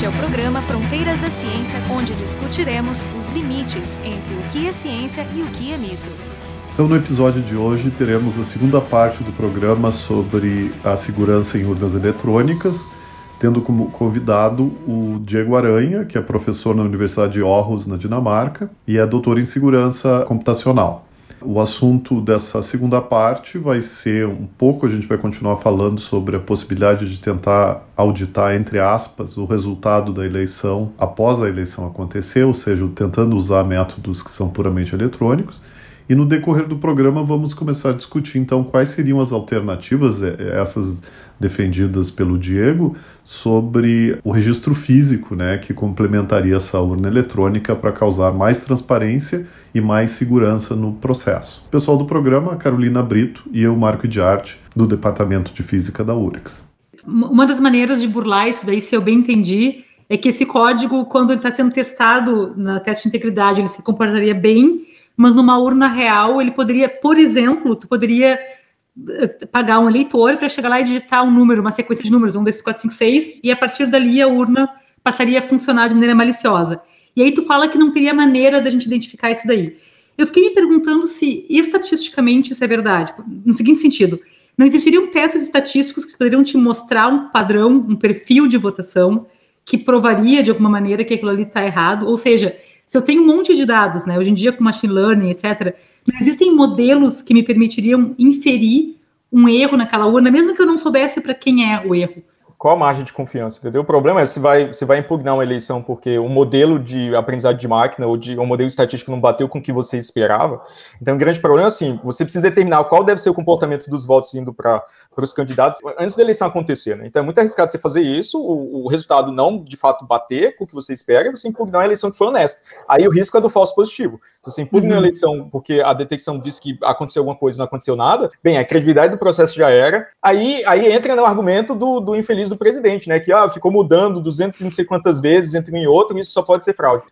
Este é o programa Fronteiras da Ciência, onde discutiremos os limites entre o que é ciência e o que é mito. Então, no episódio de hoje, teremos a segunda parte do programa sobre a segurança em urnas eletrônicas, tendo como convidado o Diego Aranha, que é professor na Universidade de Aarhus, na Dinamarca, e é doutor em segurança computacional. O assunto dessa segunda parte vai ser um pouco, a gente vai continuar falando sobre a possibilidade de tentar auditar, entre aspas, o resultado da eleição após a eleição acontecer, ou seja, tentando usar métodos que são puramente eletrônicos. E no decorrer do programa vamos começar a discutir então quais seriam as alternativas, é, é, essas defendidas pelo Diego, sobre o registro físico, né, que complementaria essa urna eletrônica para causar mais transparência e mais segurança no processo. Pessoal do programa, Carolina Brito e eu, Marco de Arte, do Departamento de Física da URGS. Uma das maneiras de burlar isso daí, se eu bem entendi, é que esse código, quando ele está sendo testado na teste de integridade, ele se comportaria bem mas numa urna real ele poderia, por exemplo, tu poderia eh, pagar um eleitor para chegar lá e digitar um número, uma sequência de números, um, cinco, seis, e a partir dali a urna passaria a funcionar de maneira maliciosa. E aí tu fala que não teria maneira da gente identificar isso daí. Eu fiquei me perguntando se estatisticamente isso é verdade, no seguinte sentido, não existiriam testes estatísticos que poderiam te mostrar um padrão, um perfil de votação que provaria de alguma maneira que aquilo ali está errado, ou seja, se eu tenho um monte de dados, né, hoje em dia com machine learning, etc., não existem modelos que me permitiriam inferir um erro naquela urna, mesmo que eu não soubesse para quem é o erro qual a margem de confiança, entendeu? O problema é se vai, se vai impugnar uma eleição porque o modelo de aprendizado de máquina ou de um modelo estatístico não bateu com o que você esperava. Então, o grande problema é assim, você precisa determinar qual deve ser o comportamento dos votos indo para os candidatos antes da eleição acontecer, né? Então, é muito arriscado você fazer isso, o, o, resultado não, de fato, bater com o que você espera e você impugnar uma eleição que foi honesta. Aí o risco é do falso positivo. Se você impugna uhum. uma eleição porque a detecção disse que aconteceu alguma coisa e não aconteceu nada, bem, a credibilidade do processo já era. Aí, aí entra no argumento do, do infeliz do presidente, né? Que ah, ficou mudando 200 não sei quantas vezes entre um e outro, e isso só pode ser fraude.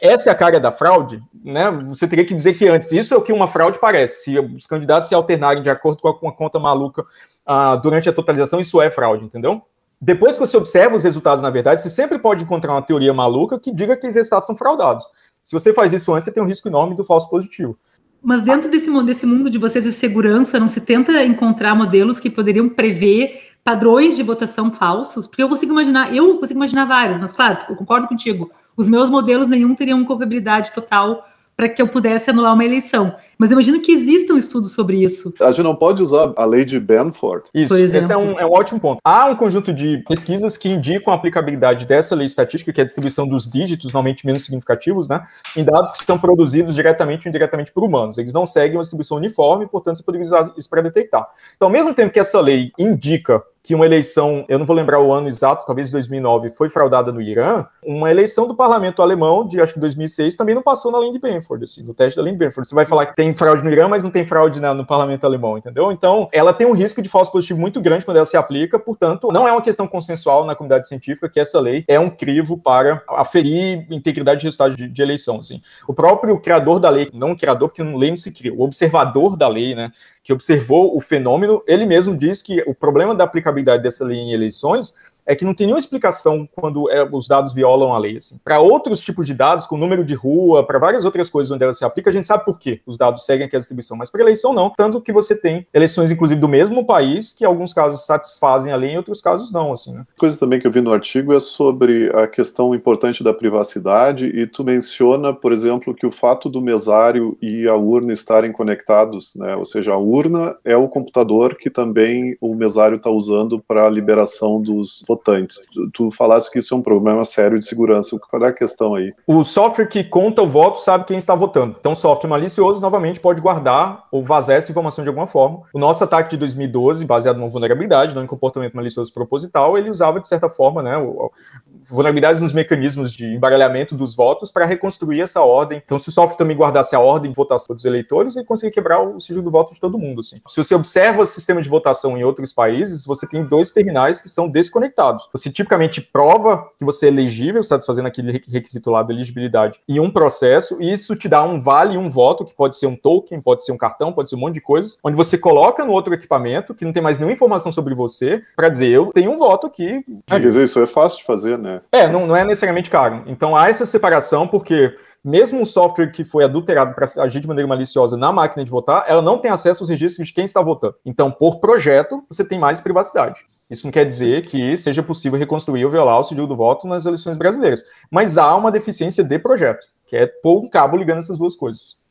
Essa é a cara da fraude, né? Você teria que dizer que antes, isso é o que uma fraude parece. Se os candidatos se alternarem de acordo com uma conta maluca ah, durante a totalização, isso é fraude, entendeu? Depois que você observa os resultados, na verdade, você sempre pode encontrar uma teoria maluca que diga que os resultados são fraudados. Se você faz isso antes, você tem um risco enorme do falso positivo. Mas dentro desse, desse mundo de vocês de segurança, não se tenta encontrar modelos que poderiam prever padrões de votação falsos? Porque eu consigo imaginar, eu consigo imaginar vários, mas claro, eu concordo contigo. Os meus modelos nenhum teriam culpabilidade total para que eu pudesse anular uma eleição. Mas eu imagino que exista um estudo sobre isso. A gente não pode usar a lei de Benford. Isso, esse é um, é um ótimo ponto. Há um conjunto de pesquisas que indicam a aplicabilidade dessa lei estatística, que é a distribuição dos dígitos, normalmente menos significativos, né, em dados que estão produzidos diretamente ou indiretamente por humanos. Eles não seguem uma distribuição uniforme, portanto, você poderia usar isso para detectar. Então, ao mesmo tempo que essa lei indica que uma eleição, eu não vou lembrar o ano exato, talvez 2009, foi fraudada no Irã, uma eleição do parlamento alemão de acho que 2006 também não passou na lei de Benford, assim, no teste da lei de Benford. Você vai falar que tem fraude no Irã, mas não tem fraude na, no parlamento alemão, entendeu? Então, ela tem um risco de falso positivo muito grande quando ela se aplica, portanto, não é uma questão consensual na comunidade científica que essa lei é um crivo para aferir integridade de resultado de, de eleição, assim. O próprio criador da lei, não criador, porque não lei não se cria, o observador da lei, né, que observou o fenômeno, ele mesmo diz que o problema da aplicabilidade dessa lei em eleições é que não tem nenhuma explicação quando é, os dados violam a lei. Assim. Para outros tipos de dados, com número de rua, para várias outras coisas onde ela se aplica, a gente sabe por quê os dados seguem aquela distribuição, mas para eleição não. Tanto que você tem eleições, inclusive, do mesmo país, que em alguns casos satisfazem a lei, em outros casos não. Assim, né? Coisa também que eu vi no artigo é sobre a questão importante da privacidade, e tu menciona, por exemplo, que o fato do mesário e a urna estarem conectados, né? ou seja, a urna é o computador que também o mesário está usando para a liberação dos votantes. Tu, tu falaste que isso é um problema sério de segurança. Qual é a questão aí? O software que conta o voto sabe quem está votando. Então, software malicioso, novamente, pode guardar ou vazar essa informação de alguma forma. O nosso ataque de 2012, baseado numa vulnerabilidade, não em comportamento malicioso proposital, ele usava, de certa forma, né, vulnerabilidades nos mecanismos de embaralhamento dos votos para reconstruir essa ordem. Então, se o software também guardasse a ordem de votação dos eleitores, ele conseguia quebrar o sigilo do voto de todo mundo. Assim. Se você observa o sistema de votação em outros países, você tem dois terminais que são desconectados resultados. Você tipicamente prova que você é elegível, satisfazendo aquele requisito lá da elegibilidade em um processo, e isso te dá um vale e um voto, que pode ser um token, pode ser um cartão, pode ser um monte de coisas, onde você coloca no outro equipamento, que não tem mais nenhuma informação sobre você, para dizer, eu tenho um voto aqui. É, quer dizer, isso é fácil de fazer, né? É, não, não é necessariamente caro. Então há essa separação, porque mesmo um software que foi adulterado para agir de maneira maliciosa na máquina de votar, ela não tem acesso aos registros de quem está votando. Então, por projeto, você tem mais privacidade. Isso não quer dizer que seja possível reconstruir ou violar o sigilo do voto nas eleições brasileiras. Mas há uma deficiência de projeto, que é pôr um cabo ligando essas duas coisas.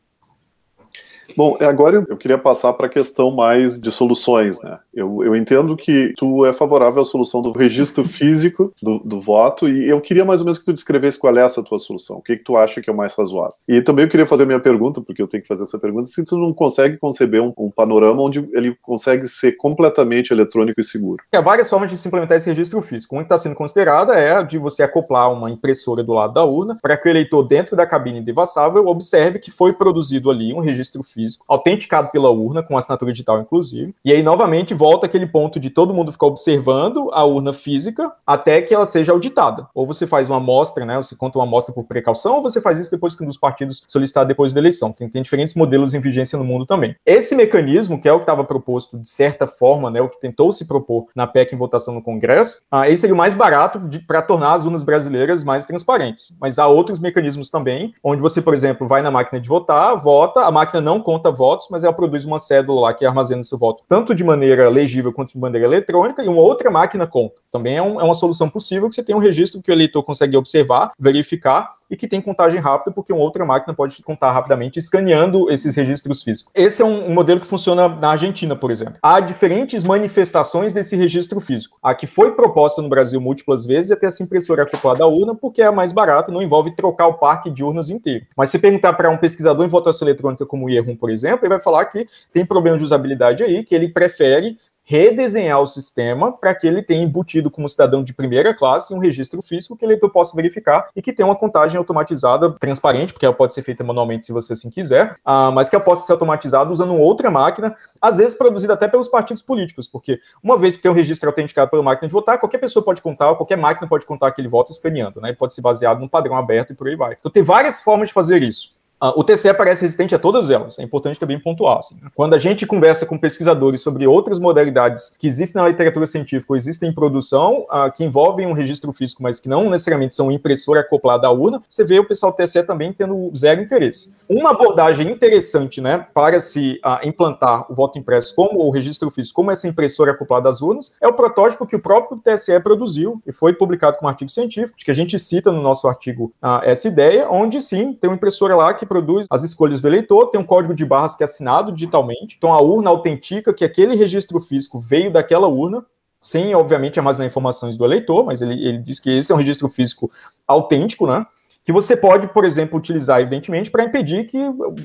Bom, agora eu queria passar para a questão mais de soluções, né? Eu, eu entendo que tu é favorável à solução do registro físico do, do, voto e eu queria mais ou menos que tu descrevesse qual é essa tua solução. O que, que tu acha que é o mais razoável? E também eu queria fazer a minha pergunta, porque eu tenho que fazer essa pergunta, se tu não consegue conceber um, um panorama onde ele consegue ser completamente eletrônico e seguro. Há várias formas de se implementar esse registro físico. Uma que está sendo considerada é a de você acoplar uma impressora do lado da urna para que o eleitor dentro da cabine devassável observe que foi produzido ali um registro físico, autenticado pela urna, com assinatura digital inclusive, e aí novamente volta aquele ponto de todo mundo ficar observando a urna física até que ela seja auditada. Ou você faz uma amostra, né? Você conta uma amostra por precaução, ou você faz isso depois que um dos partidos solicitar depois da eleição. Tem, tem diferentes modelos em vigência no mundo também. Esse mecanismo, que é o que estava proposto de certa forma, né? O que tentou se propor na PEC em votação no Congresso, ah, esse seria o mais barato para tornar as urnas brasileiras mais transparentes. Mas há outros mecanismos também, onde você, por exemplo, vai na máquina de votar, vota, a máquina não conta votos, mas ela produz uma cédula lá que armazena seu voto, tanto de maneira legível quanto de maneira eletrônica, e uma outra máquina conta. Também é, um, é uma solução possível que você tem um registro que o eleitor consegue observar, verificar e que tem contagem rápida, porque uma outra máquina pode contar rapidamente, escaneando esses registros físicos. Esse é um, modelo que funciona na Argentina, por exemplo. Há diferentes manifestações desse registro físico. A que foi proposta no Brasil múltiplas vezes é ter essa impressora acoplada à urna, porque é mais barata não envolve trocar o parque de urnas inteiro. Mas se perguntar para um pesquisador em votação eletrônica como o IERUM, por exemplo, ele vai falar que tem problema de usabilidade aí, que ele prefere redesenhar o sistema para que ele tenha embutido como cidadão de primeira classe um registro físico que ele possa verificar e que tenha uma contagem automatizada, transparente, porque ela pode ser feita manualmente se você assim quiser, uh, mas que ela possa ser automatizada usando outra máquina, às vezes produzida até pelos partidos políticos, porque uma vez que tem um registro autenticado pela máquina de votar, qualquer pessoa pode contar, qualquer máquina pode contar aquele voto escaneando, né? pode ser baseado num padrão aberto e por aí vai. Então tem várias formas de fazer isso. Uh, o TCE parece resistente a todas elas, é importante também pontuar. Assim. Quando a gente conversa com pesquisadores sobre outras modalidades que existem na literatura científica ou existem em produção, uh, que envolvem um registro físico, mas que não necessariamente são impressora acoplada à urna, você vê o pessoal do TCE também tendo zero interesse. Uma abordagem interessante né, para se uh, implantar o voto impresso como o registro físico, como essa impressora acoplada às urnas, é o protótipo que o próprio TSE produziu e foi publicado como artigo científico, que a gente cita no nosso artigo essa ideia, onde sim, tem uma impressora lá que produz as escolhas do eleitor, tem um código de barras que é assinado digitalmente, então a urna autentica que aquele registro físico veio daquela urna, sem, obviamente, armazenar informações do eleitor, mas ele, ele diz que esse é um registro físico autêntico, né? Que você pode, por exemplo, utilizar, evidentemente, para impedir que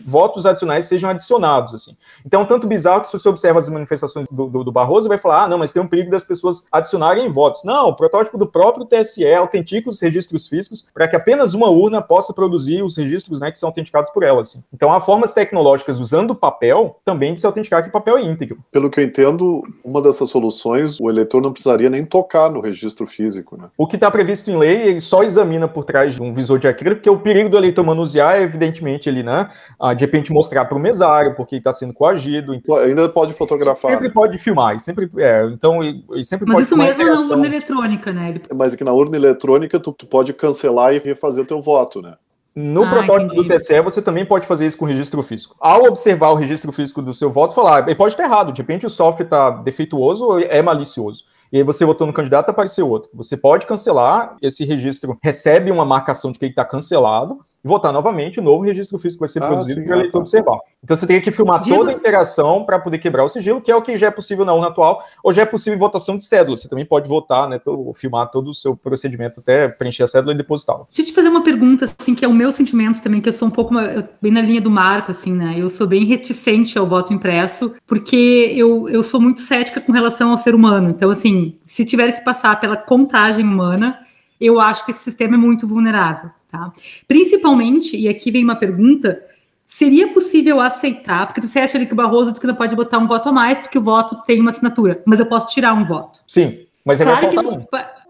votos adicionais sejam adicionados. Assim. Então, tanto bizarro que se você observa as manifestações do, do, do Barroso, vai falar, ah, não, mas tem um perigo das pessoas adicionarem votos. Não, o protótipo do próprio TSE autentica os registros físicos para que apenas uma urna possa produzir os registros né, que são autenticados por ela. Assim. Então, há formas tecnológicas usando o papel também de se autenticar que o papel é íntegro. Pelo que eu entendo, uma dessas soluções, o eleitor não precisaria nem tocar no registro físico. Né? O que está previsto em lei, ele só examina por trás de um visor de aquilo, porque o perigo do eleitor manusear é, evidentemente, ele, né, ah, de repente mostrar para o mesário, porque está sendo coagido. Então, Ainda pode fotografar. Sempre pode filmar, sempre, é, então, e, sempre Mas pode isso mesmo na urna eletrônica, né? Ele... Mas aqui na urna eletrônica, tu, tu pode cancelar e refazer o teu voto, né? No ah, protótipo entendi. do TCE, você também pode fazer isso com o registro físico. Ao observar o registro físico do seu voto, falar, ele pode estar errado, de repente o software está defeituoso ou é malicioso. E aí você votou no candidato, apareceu outro. Você pode cancelar, esse registro recebe uma marcação de que ele está cancelado, votar novamente, o novo registro físico vai ser ah, produzido para o eleitor tá. observar. Então você teria que filmar Digo... toda a interação para poder quebrar o sigilo, que é o que já é possível na urna atual, ou já é possível em votação de cédula. Você também pode votar, né, filmar todo o seu procedimento até preencher a cédula e depositá-la. Deixa eu te fazer uma pergunta, assim, que é o meu sentimento também, que eu sou um pouco bem na linha do Marco, assim, né? Eu sou bem reticente ao voto impresso, porque eu, eu sou muito cética com relação ao ser humano. Então, assim, se tiver que passar pela contagem humana, eu acho que esse sistema é muito vulnerável. Tá? Principalmente, e aqui vem uma pergunta, seria possível aceitar, porque você acha ali que o Barroso diz que não pode botar um voto a mais, porque o voto tem uma assinatura, mas eu posso tirar um voto. Sim, mas claro que isso,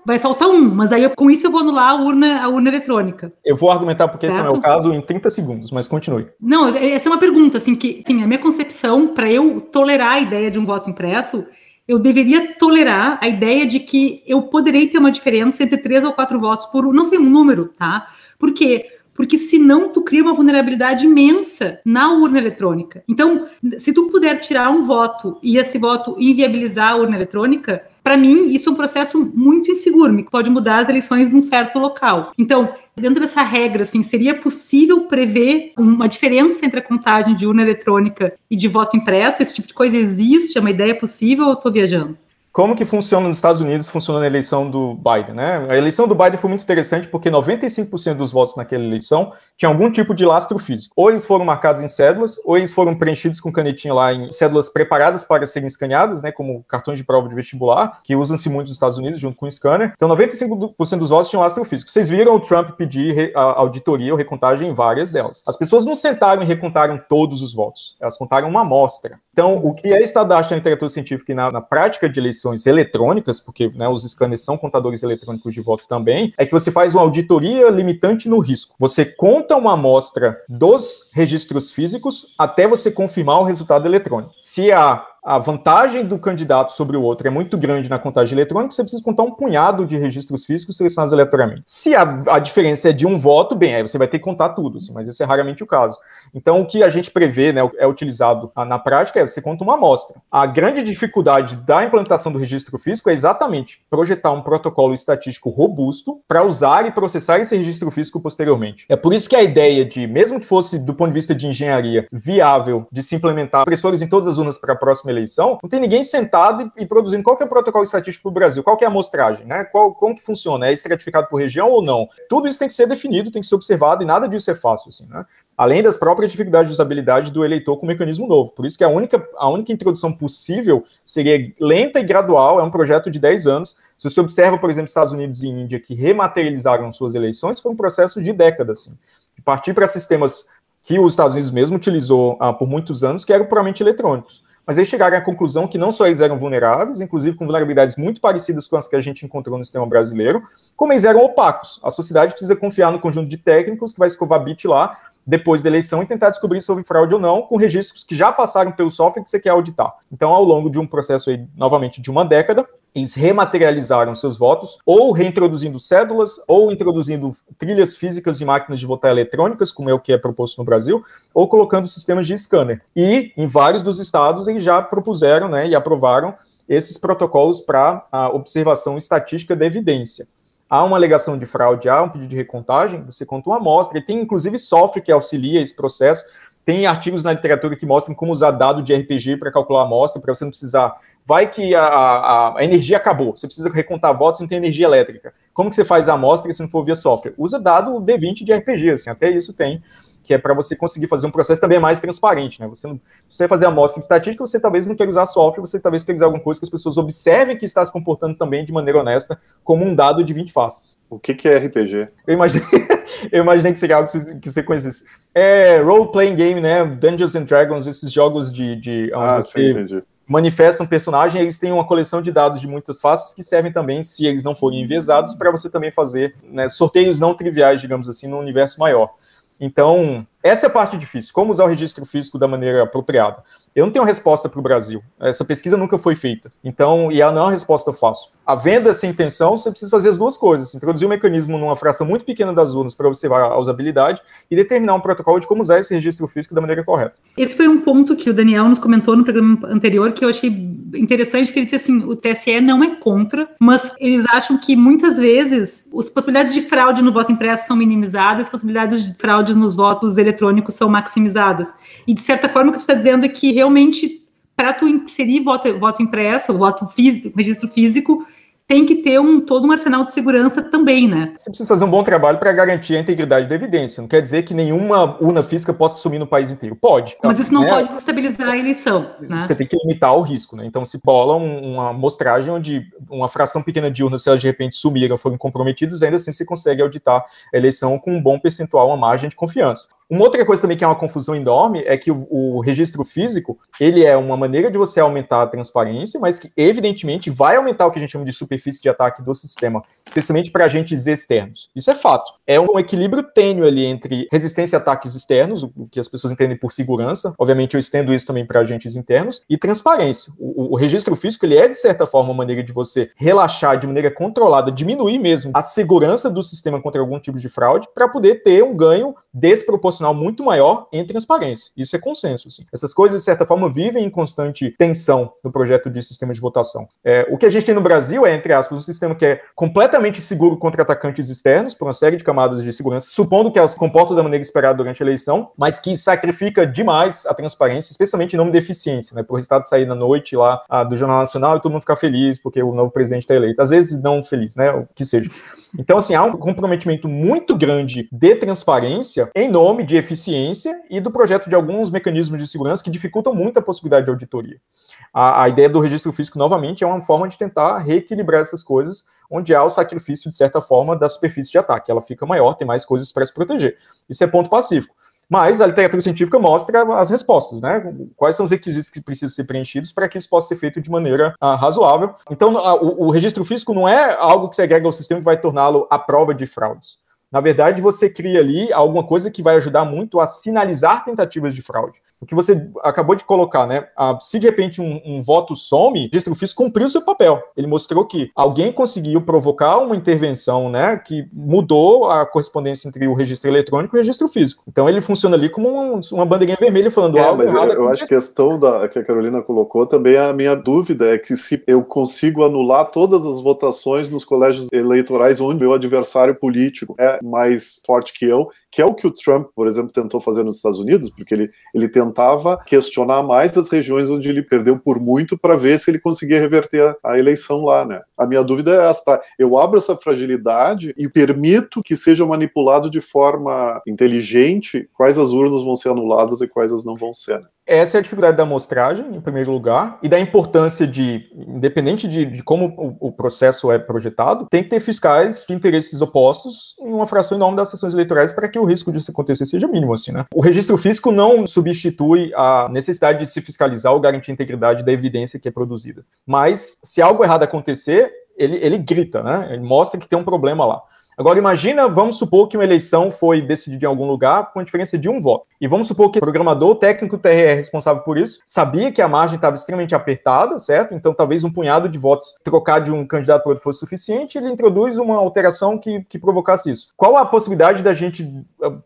vai faltar um, mas aí eu, com isso eu vou anular a urna, a urna eletrônica. Eu vou argumentar porque certo? esse não é o caso em 30 segundos, mas continue. Não, essa é uma pergunta, assim, que assim, a minha concepção, para eu tolerar a ideia de um voto impresso, eu deveria tolerar a ideia de que eu poderei ter uma diferença entre três ou quatro votos por, não sei, um número, tá? Por quê? porque senão tu cria uma vulnerabilidade imensa na urna eletrônica. Então, se tu puder tirar um voto e esse voto inviabilizar a urna eletrônica, para mim isso é um processo muito inseguro, que pode mudar as eleições num certo local. Então, dentro dessa regra, assim, seria possível prever uma diferença entre a contagem de urna eletrônica e de voto impresso? Esse tipo de coisa existe? É uma ideia possível ou estou viajando? Como que funciona nos Estados Unidos, funciona na eleição do Biden, né? A eleição do Biden foi muito interessante porque 95% dos votos naquela eleição tinham algum tipo de lastro físico. Ou eles foram marcados em cédulas, ou eles foram preenchidos com canetinha lá em cédulas preparadas para serem escaneadas, né, como cartões de prova de vestibular, que usam-se muito nos Estados Unidos junto com o scanner. Então 95% dos votos tinham lastro físico. Vocês viram o Trump pedir a auditoria ou recontagem em várias delas. As pessoas não sentaram e recontaram todos os votos. Elas contaram uma amostra. Então, o que é estudado na literatura científica e na, na prática de eleições eleições eletrônicas, porque né, os scanners são contadores eletrônicos de votos também, é que você faz uma auditoria limitante no risco. Você conta uma amostra dos registros físicos até você confirmar o resultado eletrônico. Se a a vantagem do candidato sobre o outro é muito grande na contagem eletrônica, você precisa contar um punhado de registros físicos selecionados aleatoriamente. Se a, a diferença é de um voto, bem, aí você vai ter que contar tudo, assim, mas esse é raramente o caso. Então, o que a gente prevê, né, é utilizado na prática, é você conta uma amostra. A grande dificuldade da implantação do registro físico é exatamente projetar um protocolo estatístico robusto para usar e processar esse registro físico posteriormente. É por isso que a ideia de, mesmo que fosse do ponto de vista de engenharia viável, de se implementar pressores em todas as urnas para a próxima eleição, não tem ninguém sentado e, e produzindo qual é o protocolo estatístico para o Brasil, qual é a amostragem, né? Qual, como que funciona? É estratificado por região ou não? Tudo isso tem que ser definido, tem que ser observado e nada disso é fácil, assim, né? Além das próprias dificuldades de usabilidade do eleitor com o mecanismo novo. Por isso que a única, a única introdução possível seria lenta e gradual, é um projeto de 10 anos. Se você observa, por exemplo, Estados Unidos e Índia, que rematerializaram suas eleições, foi um processo de décadas. Assim. Partir para sistemas que os Estados Unidos mesmo utilizou ah, por muitos anos, que eram puramente eletrônicos mas eles chegaram à conclusão que não só eles eram vulneráveis, inclusive com vulnerabilidades muito parecidas com as que a gente encontrou no sistema brasileiro, como eles eram opacos. A sociedade precisa confiar no conjunto de técnicos que vai escovar bit lá depois da eleição e tentar descobrir se houve fraude ou não, com registros que já passaram pelo software que você quer auditar. Então, ao longo de um processo aí, novamente, de uma década, eles rematerializaram seus votos, ou reintroduzindo cédulas, ou introduzindo trilhas físicas e máquinas de votar eletrônicas, como é o que é proposto no Brasil, ou colocando sistemas de scanner. E, em vários dos estados, eles já propuseram né, e aprovaram esses protocolos para a observação estatística da evidência há uma alegação de fraude, há um pedido de recontagem, você conta uma amostra, e tem inclusive software que auxilia esse processo, tem artigos na literatura que mostram como usar dado de RPG para calcular a amostra, para você não precisar. Vai que a, a, a, energia acabou, você precisa recontar votos não tem energia elétrica. Como que você faz a amostra se não for via software? Usa dado D20 de RPG, assim, até isso tem que é para você conseguir fazer um processo também mais transparente, né? Você não, você vai fazer amostra estatística, você talvez não quer usar software, você talvez quer usar alguma coisa que as pessoas observem que está se comportando também de maneira honesta, como um dado de 20 faces. O que, que é RPG? Eu imaginei, eu imaginei que seria algo que você, que você conhecesse. É role-playing game, né? Dungeons and Dragons, esses jogos de. de ah, sim, entendi manifesta um personagem, eles têm uma coleção de dados de muitas faces que servem também, se eles não forem enviesados, para você também fazer né, sorteios não triviais, digamos assim, no universo maior. Então, essa é a parte difícil, como usar o registro físico da maneira apropriada. Eu não tenho resposta para o Brasil. Essa pesquisa nunca foi feita. Então, e ela não é uma resposta fácil. Havendo essa intenção, você precisa fazer as duas coisas: introduzir um mecanismo numa fração muito pequena das urnas para observar a usabilidade e determinar um protocolo de como usar esse registro físico da maneira correta. Esse foi um ponto que o Daniel nos comentou no programa anterior que eu achei interessante, que ele disse assim: o TSE não é contra, mas eles acham que muitas vezes as possibilidades de fraude no voto impresso são minimizadas, as possibilidades de fraude nos votos eletrônicos são maximizadas. E de certa forma, o que tu está dizendo é que realmente para tu inserir voto, voto impresso, voto físico, registro físico, tem que ter um, todo um arsenal de segurança também, né? Você precisa fazer um bom trabalho para garantir a integridade da evidência. Não quer dizer que nenhuma urna física possa sumir no país inteiro. Pode. Mas isso não né? pode desestabilizar a eleição. Né? Você tem que limitar o risco, né? Então, se bola um, uma amostragem onde uma fração pequena de urnas, se elas de repente sumiram, foram comprometidas, ainda assim você consegue auditar a eleição com um bom percentual, uma margem de confiança. Uma outra coisa também que é uma confusão enorme é que o, o, registro físico, ele é uma maneira de você aumentar a transparência, mas que evidentemente vai aumentar o que a gente chama de superfície de ataque do sistema, especialmente para agentes externos. Isso é fato. É um equilíbrio tênue ali entre resistência a ataques externos, o que as pessoas entendem por segurança, obviamente eu estendo isso também para agentes internos, e transparência. O, o, registro físico, ele é de certa forma uma maneira de você relaxar de maneira controlada, diminuir mesmo a segurança do sistema contra algum tipo de fraude, para poder ter um ganho desproporcional muito maior em transparência. Isso é consenso. Assim. Essas coisas, de certa forma, vivem em constante tensão no projeto de sistema de votação. É, o que a gente tem no Brasil é, entre aspas, um sistema que é completamente seguro contra atacantes externos, por uma série de camadas de segurança, supondo que elas comportam da maneira esperada durante a eleição, mas que sacrifica demais a transparência, especialmente em nome da eficiência, né? Por resultado sair na noite lá ah, do Jornal Nacional e todo mundo ficar feliz porque o novo presidente está eleito. Às vezes não feliz, né? O que seja. Então, assim, há um comprometimento muito grande de transparência em nome de eficiência e do projeto de alguns mecanismos de segurança que dificultam muito a possibilidade de auditoria. A, a ideia do registro físico, novamente, é uma forma de tentar reequilibrar essas coisas, onde há o sacrifício, de certa forma, da superfície de ataque. Ela fica maior, tem mais coisas para se proteger. Isso é ponto pacífico. Mas a literatura científica mostra as respostas, né? Quais são os requisitos que precisam ser preenchidos para que isso possa ser feito de maneira uh, razoável. Então, uh, o, o, registro físico não é algo que se agrega ao sistema que vai torná-lo à prova de fraudes. Na verdade, você cria ali alguma coisa que vai ajudar muito a sinalizar tentativas de fraude o que você acabou de colocar, né? Ah, se de repente um, um voto some, o registro físico cumpriu seu papel. Ele mostrou que alguém conseguiu provocar uma intervenção, né? Que mudou a correspondência entre o registro eletrônico e o registro físico. Então ele funciona ali como um, uma bandeirinha vermelha falando é, algo mas. Eu, eu acho que a questão da, que a Carolina colocou também a minha dúvida é que se eu consigo anular todas as votações nos colégios eleitorais onde meu adversário político é mais forte que eu, que é o que o Trump, por exemplo, tentou fazer nos Estados Unidos, porque ele, ele tentou tentava questionar mais as regiões onde ele perdeu por muito para ver se ele conseguia reverter a, a, eleição lá, né? A minha dúvida é esta: eu abro essa fragilidade e permito que seja manipulado de forma inteligente quais as urnas vão ser anuladas e quais as não vão ser. Né? Essa é a dificuldade da amostragem, em primeiro lugar, e da importância de, independente de, de como o, o, processo é projetado, tem que ter fiscais de interesses opostos em uma fração enorme das sessões eleitorais para que o risco disso acontecer seja mínimo, assim, né? O registro físico não substitui a necessidade de se fiscalizar ou garantir a integridade da evidência que é produzida. Mas, se algo errado acontecer, ele, ele grita, né? Ele mostra que tem um problema lá. Agora, imagina, vamos supor que uma eleição foi decidida em algum lugar com a diferença de um voto. E vamos supor que o programador, o técnico o TRE responsável por isso, sabia que a margem estava extremamente apertada, certo? Então, talvez um punhado de votos trocar de um candidato para outro fosse suficiente, ele introduz uma alteração que, que provocasse isso. Qual a possibilidade da gente,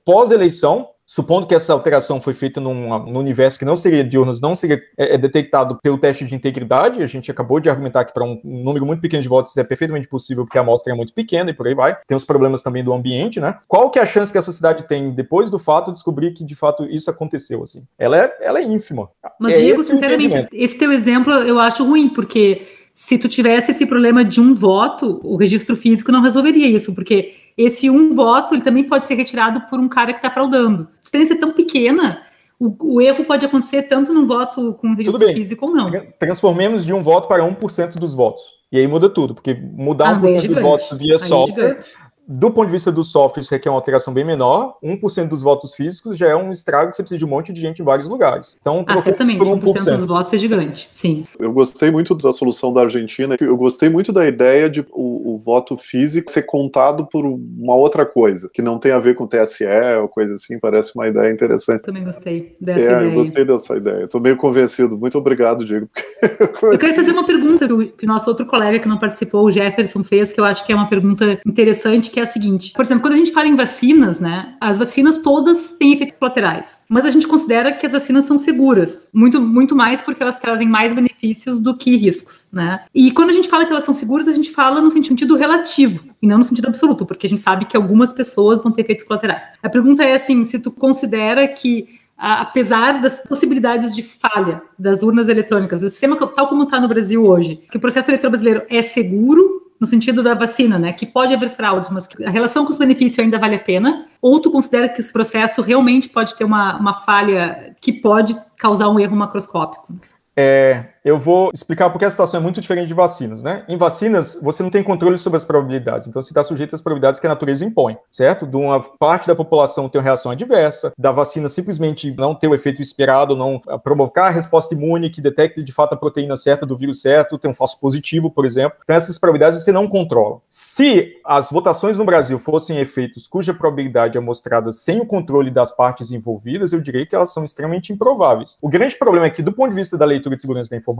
pós-eleição, supondo que essa alteração foi feita num, num, universo que não seria de urnas, não seria é, é, detectado pelo teste de integridade, a gente acabou de argumentar que para um, um, número muito pequeno de votos isso é perfeitamente possível porque a amostra é muito pequena e por aí vai. Tem os problemas também do ambiente, né? Qual que é a chance que a sociedade tem, depois do fato, de descobrir que de fato isso aconteceu, assim? Ela é, ela é ínfima. Mas, é Diego, sinceramente, esse teu exemplo eu acho ruim, porque se tu tivesse esse problema de um voto, o registro físico não resolveria isso, porque esse um voto ele também pode ser retirado por um cara que está fraudando. A distância é tão pequena, o, o, erro pode acontecer tanto num voto com registro físico ou não. Transformemos de um voto para 1% dos votos. E aí muda tudo, porque mudar ah, 1% dos votos via software do ponto de vista do software, isso requer uma alteração bem menor. 1% dos votos físicos já é um estrago que você precisa de um monte de gente em vários lugares. Então, ah, certamente, por 1%. 1% dos votos é gigante, sim. Eu gostei muito da solução da Argentina, eu gostei muito da ideia de o, o voto físico ser contado por uma outra coisa, que não tem a ver com TSE ou coisa assim, parece uma ideia interessante. Também gostei dessa é, ideia. eu gostei dessa ideia. Estou meio convencido. Muito obrigado, Diego. eu quero fazer uma pergunta que o nosso outro colega que não participou, o Jefferson, fez, que eu acho que é uma pergunta interessante, que é a seguinte: por exemplo, quando a gente fala em vacinas, né, as vacinas todas têm efeitos colaterais, mas a gente considera que as vacinas são seguras, muito, muito mais porque elas trazem mais benefícios do que riscos, né? E quando a gente fala que elas são seguras, a gente fala no sentido relativo e não no sentido absoluto, porque a gente sabe que algumas pessoas vão ter efeitos colaterais. A pergunta é assim: se tu considera que apesar das possibilidades de falha das urnas eletrônicas, o sistema tal como está no Brasil hoje, que o processo eleitoral brasileiro é seguro, no sentido da vacina, né? Que pode haver fraude, mas a relação com os benefícios ainda vale a pena? Ou tu considera que o processo realmente pode ter uma, uma falha que pode causar um erro macroscópico? É, Eu vou explicar porque a situação é muito diferente de vacinas, né? Em vacinas, você não tem controle sobre as probabilidades, então você está sujeito às probabilidades que a natureza impõe, certo? De uma parte da população ter uma reação adversa, da vacina simplesmente não ter o efeito esperado, não provocar a resposta imune que detecte de fato a proteína certa do vírus certo, ter um falso positivo, por exemplo. Então, essas probabilidades você não controla. Se as votações no Brasil fossem efeitos cuja probabilidade é mostrada sem o controle das partes envolvidas, eu diria que elas são extremamente improváveis. O grande problema é que, do ponto de vista da leitura de segurança da informação,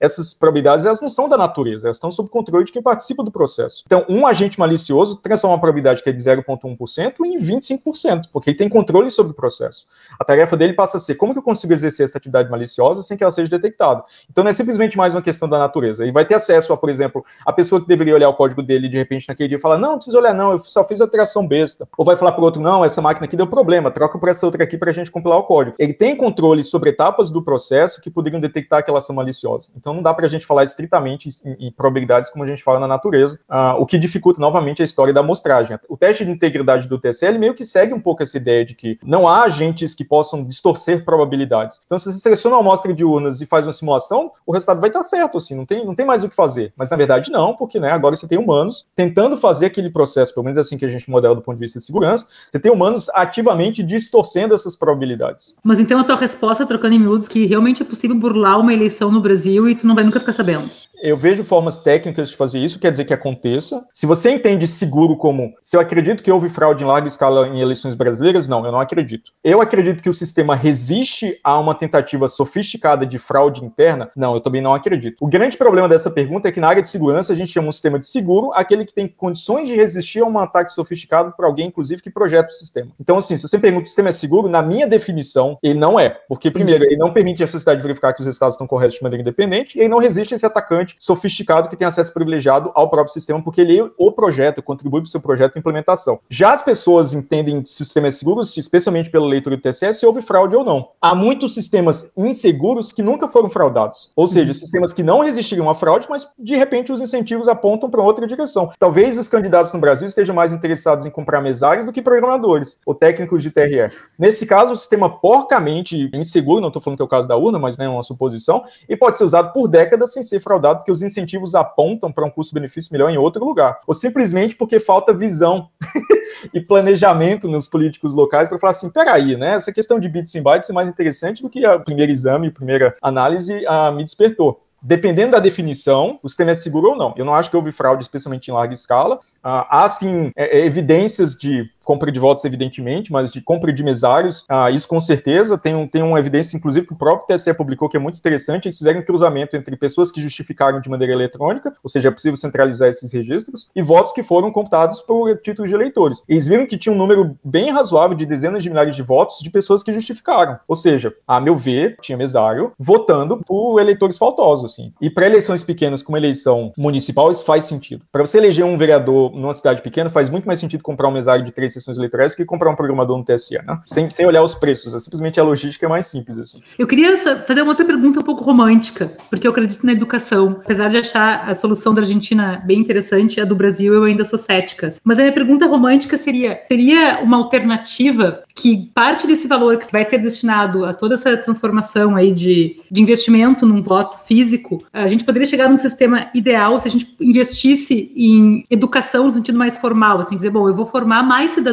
essas probabilidades elas não são da natureza, elas estão sob controle de quem participa do processo. Então, um agente malicioso transforma uma probabilidade que é de 0,1% em 25%, porque ele tem controle sobre o processo. A tarefa dele passa a ser como que eu consigo exercer essa atividade maliciosa sem que ela seja detectada. Então, não é simplesmente mais uma questão da natureza. Ele vai ter acesso a, por exemplo, a pessoa que deveria olhar o código dele de repente naquele dia fala: Não, não precisa olhar, não, eu só fiz alteração besta. Ou vai falar para o outro: Não, essa máquina aqui deu problema, troca por essa outra aqui para a gente compilar o código. Ele tem controle sobre etapas do processo que poderiam detectar aquela ação maliciosa. Então, não dá para a gente falar estritamente em, em, probabilidades como a gente fala na natureza, uh, o que dificulta novamente a história da amostragem. O teste de integridade do TSL meio que segue um pouco essa ideia de que não há agentes que possam distorcer probabilidades. Então, se você seleciona uma amostra de urnas e faz uma simulação, o resultado vai estar certo, assim, não tem, não tem mais o que fazer. Mas, na verdade, não, porque né, agora você tem humanos tentando fazer aquele processo, pelo menos é assim que a gente modela do ponto de vista de segurança, você tem humanos ativamente distorcendo essas probabilidades. Mas então a tua resposta, trocando em miúdos, que realmente é possível burlar uma eleição no Brasil e tu não vai nunca ficar sabendo. Eu vejo formas técnicas de fazer isso, quer dizer que aconteça. Se você entende seguro como se eu acredito que houve fraude em larga escala em eleições brasileiras, não, eu não acredito. Eu acredito que o sistema resiste a uma tentativa sofisticada de fraude interna? Não, eu também não acredito. O grande problema dessa pergunta é que na área de segurança a gente chama um sistema de seguro aquele que tem condições de resistir a um ataque sofisticado para alguém, inclusive, que projeta o sistema. Então, assim, se você pergunta se o sistema é seguro, na minha definição, ele não é. Porque, primeiro, ele não permite a sociedade verificar que os resultados estão corretos de maneira independente, e ele não resiste a esse atacante sofisticado que tem acesso privilegiado ao próprio sistema, porque ele o projeto, contribui para o seu projeto de implementação. Já as pessoas entendem se o sistema é seguro, especialmente pela leitura do TCS, se houve fraude ou não. Há muitos sistemas inseguros que nunca foram fraudados. Ou seja, uhum. sistemas que não resistiriam à fraude, mas de repente os incentivos apontam para outra direção. Talvez os candidatos no Brasil estejam mais interessados em comprar mesários do que programadores ou técnicos de TRE. Nesse caso, o sistema porcamente inseguro, não estou falando que é o caso da urna, mas né, é uma suposição, e pode ser usado por décadas sem ser fraudado porque os incentivos apontam para um custo-benefício melhor em outro lugar, ou simplesmente porque falta visão e planejamento nos políticos locais para falar assim, peraí, né? Essa questão de bits e bytes é mais interessante do que a primeiro exame, a primeira análise me despertou dependendo da definição, o sistema é seguro ou não. Eu não acho que houve fraude, especialmente em larga escala. Ah, há, sim, é, é, evidências de compra de votos, evidentemente, mas de compra de mesários, ah, isso com certeza. Tem, um, tem uma evidência, inclusive, que o próprio TSE publicou, que é muito interessante. Eles fizeram um cruzamento entre pessoas que justificaram de maneira eletrônica, ou seja, é possível centralizar esses registros, e votos que foram computados por títulos de eleitores. Eles viram que tinha um número bem razoável de dezenas de milhares de votos de pessoas que justificaram. Ou seja, a meu ver, tinha mesário votando por eleitores faltosos. Assim. E para eleições pequenas, como eleição municipal, isso faz sentido. Para você eleger um vereador numa cidade pequena, faz muito mais sentido comprar um mesário de três sessões eleitorais do que comprar um programador no TSE, né? Sem, sem olhar os preços, é simplesmente a logística é mais simples, assim. Eu queria fazer uma outra pergunta um pouco romântica, porque eu acredito na educação. Apesar de achar a solução da Argentina bem interessante, a do Brasil eu ainda sou cética. Mas a minha pergunta romântica seria, seria uma alternativa que parte desse valor que vai ser destinado a toda essa transformação aí de, de investimento num voto físico, a gente poderia chegar num sistema ideal se a gente investisse em educação no sentido mais formal, assim, dizer, bom, eu vou formar mais cidadãos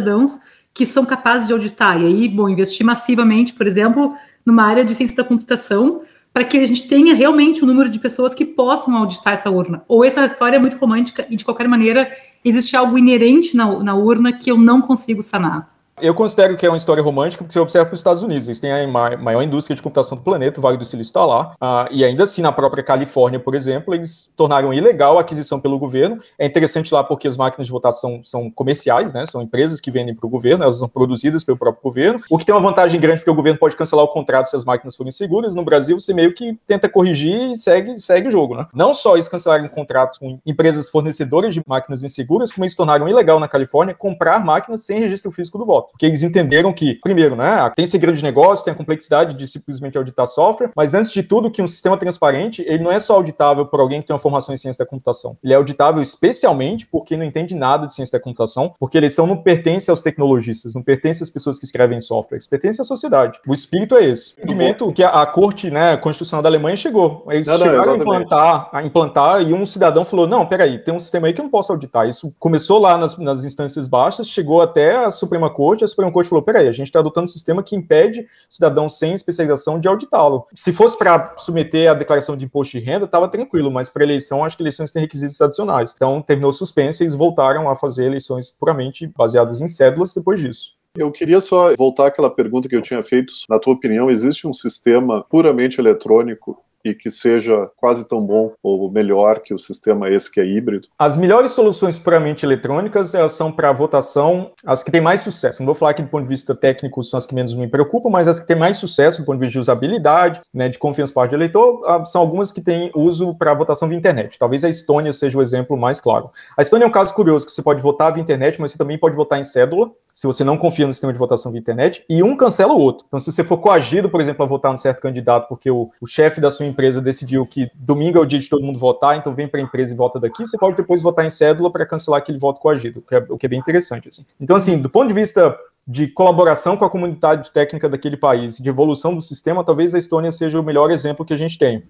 que são capazes de auditar, e aí, bom, investir massivamente, por exemplo, numa área de ciência da computação, para que a gente tenha realmente um número de pessoas que possam auditar essa urna. Ou essa história é muito romântica e, de qualquer maneira, existe algo inerente na, na urna que eu não consigo sanar. Eu considero que é uma história romântica porque você observa os Estados Unidos. Eles têm a maior indústria de computação do planeta, o Vale do Silício está lá. Uh, e ainda assim, na própria Califórnia, por exemplo, eles tornaram ilegal a aquisição pelo governo. É interessante lá porque as máquinas de votação são comerciais, né? São empresas que vendem para o governo, elas são produzidas pelo próprio governo. O que tem uma vantagem grande porque o governo pode cancelar o contrato se as máquinas forem seguras. No Brasil, você meio que tenta corrigir e segue, segue o jogo, né? Não só eles cancelaram contratos com empresas fornecedoras de máquinas inseguras, como eles tornaram ilegal na Califórnia comprar máquinas sem registro físico do voto. Voto. Porque eles entenderam que, primeiro, né, tem segredo de negócio, tem a complexidade de simplesmente auditar software, mas antes de tudo, que um sistema transparente, ele não é só auditável por alguém que tem uma formação em ciência da computação. Ele é auditável especialmente porque não entende nada de ciência da computação, porque a eleição não pertence aos tecnologistas, não pertence às pessoas que escrevem software, pertence à sociedade. O espírito é esse. O entendimento que a, a corte né, constitucional da Alemanha chegou. Eles não, chegaram não, a, implantar, a implantar e um cidadão falou, não, peraí, tem um sistema aí que eu não posso auditar. Isso começou lá nas, nas instâncias baixas, chegou até a Suprema Corte, a Suprema Corte falou, peraí, a gente está adotando um sistema que impede cidadão sem especialização de auditá-lo. Se fosse para submeter a declaração de imposto de renda, estava tranquilo, mas para eleição, acho que eleições têm requisitos adicionais. Então, terminou suspensa e eles voltaram a fazer eleições puramente baseadas em cédulas depois disso. Eu queria só voltar àquela pergunta que eu tinha feito. Na tua opinião, existe um sistema puramente eletrônico e que seja quase tão bom ou melhor que o sistema esse que é híbrido? As melhores soluções puramente eletrônicas elas são para votação, as que têm mais sucesso. Não vou falar que do ponto de vista técnico são as que menos me preocupam, mas as que têm mais sucesso do ponto de vista de usabilidade, né, de confiança parte do eleitor, ah, são algumas que têm uso para votação via internet. Talvez a Estônia seja o exemplo mais claro. A Estônia é um caso curioso, que você pode votar via internet, mas você também pode votar em cédula, se você não confia no sistema de votação via internet, e um cancela o outro. Então, se você for coagido, por exemplo, a votar num certo candidato porque o, o chefe da sua empresa decidiu que domingo é o dia de todo mundo votar, então vem para a empresa e vota daqui, você pode depois votar em cédula para cancelar aquele voto coagido, o que, é, o que é bem interessante. Assim. Então, assim, do ponto de vista de colaboração com a comunidade técnica daquele país, de evolução do sistema, talvez a Estônia seja o melhor exemplo que a gente tem.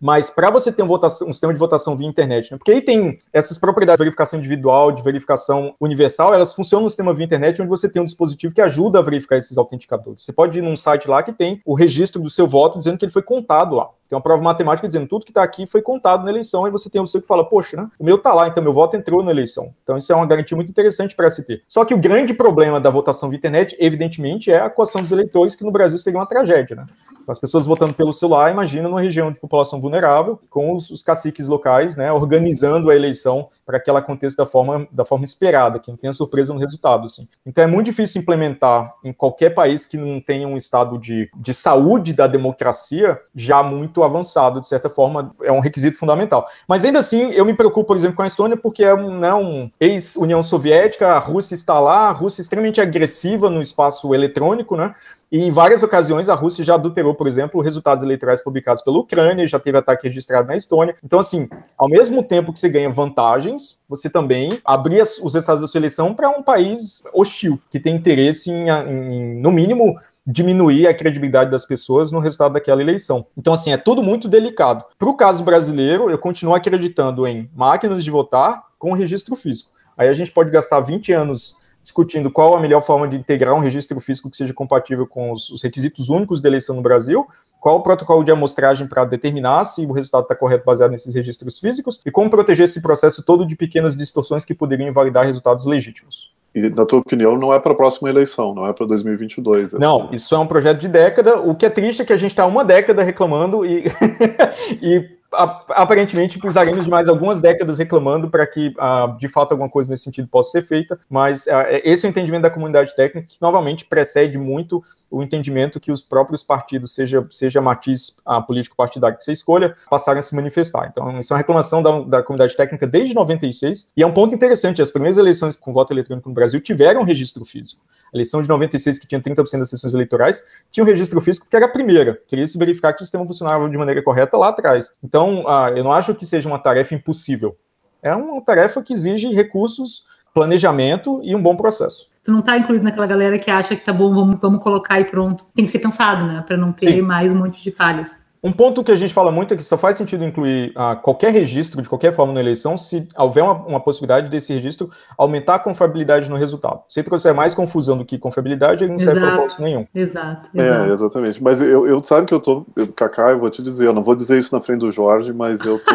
Mas para você ter um, votação, um, sistema de votação via internet, né? porque aí tem essas propriedades de verificação individual, de verificação universal, elas funcionam no sistema via internet, onde você tem um dispositivo que ajuda a verificar esses autenticadores. Você pode ir num site lá que tem o registro do seu voto dizendo que ele foi contado lá. Tem uma prova matemática dizendo tudo que está aqui foi contado na eleição, e você tem seu que fala, poxa, né? O meu está lá, então meu voto entrou na eleição. Então isso é uma garantia muito interessante para se ter. Só que o grande problema da votação via internet, evidentemente, é a coação dos eleitores, que no Brasil seria uma tragédia, né? As pessoas votando pelo celular, imagina numa região de população vulnerável, com os, os caciques locais, né, organizando a eleição para que ela aconteça da forma, da forma esperada, que não tenha surpresa no resultado. Assim. Então é muito difícil implementar em qualquer país que não tenha um estado de, de saúde da democracia já muito avançado, de certa forma, é um requisito fundamental. Mas ainda assim, eu me preocupo, por exemplo, com a Estônia, porque é um, né, um ex-União Soviética, a Rússia está lá, a Rússia é extremamente agressiva no espaço eletrônico, né? E em várias ocasiões a Rússia já adulterou, por exemplo, resultados eleitorais publicados pela Ucrânia, já teve ataque registrado na Estônia. Então, assim, ao mesmo tempo que você ganha vantagens, você também abria os resultados da sua eleição para um país hostil, que tem interesse em, em no mínimo, diminuir a credibilidade das pessoas no resultado daquela eleição. Então, assim, é tudo muito delicado. Para o caso brasileiro, eu continuo acreditando em máquinas de votar com registro físico. Aí a gente pode gastar 20 anos discutindo qual a melhor forma de integrar um registro físico que seja compatível com os, os requisitos únicos da eleição no Brasil, qual o protocolo de amostragem para determinar se o resultado está correto baseado nesses registros físicos e como proteger esse processo todo de pequenas distorções que poderiam invalidar resultados legítimos. E, na tua opinião, não é para a próxima eleição, não é para 2022. Assim. Não, isso é um projeto de década. O que é triste é que a gente está uma década reclamando e, e aparentemente precisaremos de mais algumas décadas reclamando para que, uh, de fato, alguma coisa nesse sentido possa ser feita, mas uh, esse é o entendimento da comunidade técnica que, novamente, precede muito o entendimento que os próprios partidos, seja, seja matiz uh, político-partidário que você escolha, passaram a se manifestar. Então, isso é uma reclamação da, da comunidade técnica desde 96, e é um ponto interessante, as primeiras eleições com voto eletrônico no Brasil tiveram registro físico. A eleição de 96, que tinha 30% das sessões eleitorais, tinha um registro físico que era a primeira. Queria se verificar que o sistema funcionava de maneira correta lá atrás. Então, ah, eu não acho que seja uma tarefa impossível. É uma tarefa que exige recursos, planejamento e um bom processo. Tu não está incluído naquela galera que acha que tá bom, vamos, vamos colocar e pronto. Tem que ser pensado, né? Para não ter Sim. mais um monte de falhas. Um ponto que a gente fala muito é que só faz sentido incluir uh, qualquer registro, de qualquer forma, na eleição, se houver uma, uma, possibilidade desse registro aumentar a confiabilidade no resultado. Se trouxer mais confusão do que confiabilidade, ele não serve para propósito nenhum. Exato, exato. É, exatamente. Mas eu, eu sabe que eu tô, eu, Kaká, eu vou te dizer, eu não vou dizer isso na frente do Jorge, mas eu tô,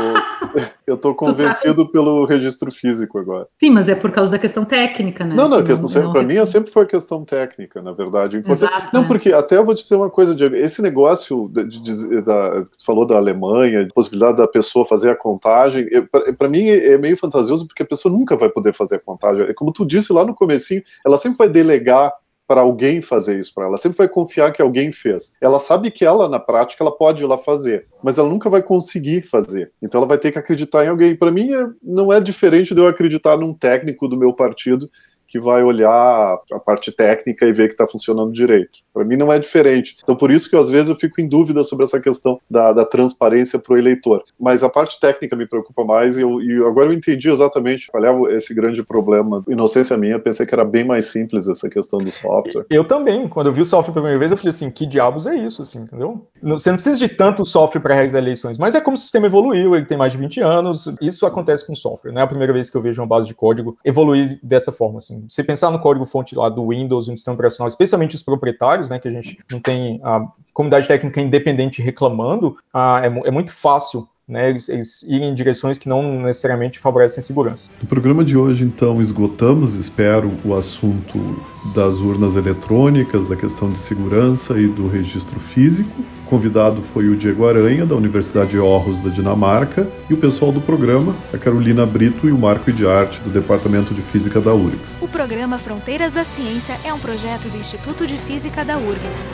eu tô convencido tá... pelo registro físico agora. Sim, mas é por causa da questão técnica, né? Não, não, a questão sempre, para mim sempre foi a questão técnica, na verdade. Exato, não, né? porque até eu vou te dizer uma coisa, Diego, esse negócio de, de, de, da tu falou da Alemanha, a possibilidade da pessoa fazer a contagem, para mim é meio fantasioso porque a pessoa nunca vai poder fazer a contagem. É como tu disse lá no comecinho, ela sempre vai delegar para alguém fazer isso para ela. ela sempre vai confiar que alguém fez. Ela sabe que ela na prática ela pode ir lá fazer, mas ela nunca vai conseguir fazer. Então ela vai ter que acreditar em alguém. Para mim é, não é diferente de eu acreditar num técnico do meu partido que vai olhar a parte técnica e ver que está funcionando direito. Para mim não é diferente. Então por isso que às vezes eu fico em dúvida sobre essa questão da, da transparência para o eleitor. Mas a parte técnica me preocupa mais e, eu, e agora eu entendi exatamente qual é esse grande problema. Inocência minha, pensei que era bem mais simples essa questão do software. Eu também, quando eu vi o software pela primeira vez, eu falei assim, que diabos é isso, assim, entendeu? Você não precisa de tanto software para realizar eleições, mas é como o sistema evoluiu, ele tem mais de 20 anos, isso acontece com software, não é a primeira vez que eu vejo uma base de código evoluir dessa forma, assim. Você pensar no código fonte lá do Windows, no sistema operacional, especialmente os proprietários, né, que a gente não tem a comunidade técnica independente reclamando, ah, é, é muito fácil né, eles, eles irem em direções que não necessariamente favorecem segurança. No programa de hoje, então, esgotamos, espero, o assunto das urnas eletrônicas, da questão de segurança e do registro físico. Convidado foi o Diego Aranha, da Universidade Aarhus da Dinamarca, e o pessoal do programa, a Carolina Brito e o Marco de Arte, do Departamento de Física da URGS. O programa Fronteiras da Ciência é um projeto do Instituto de Física da URGS.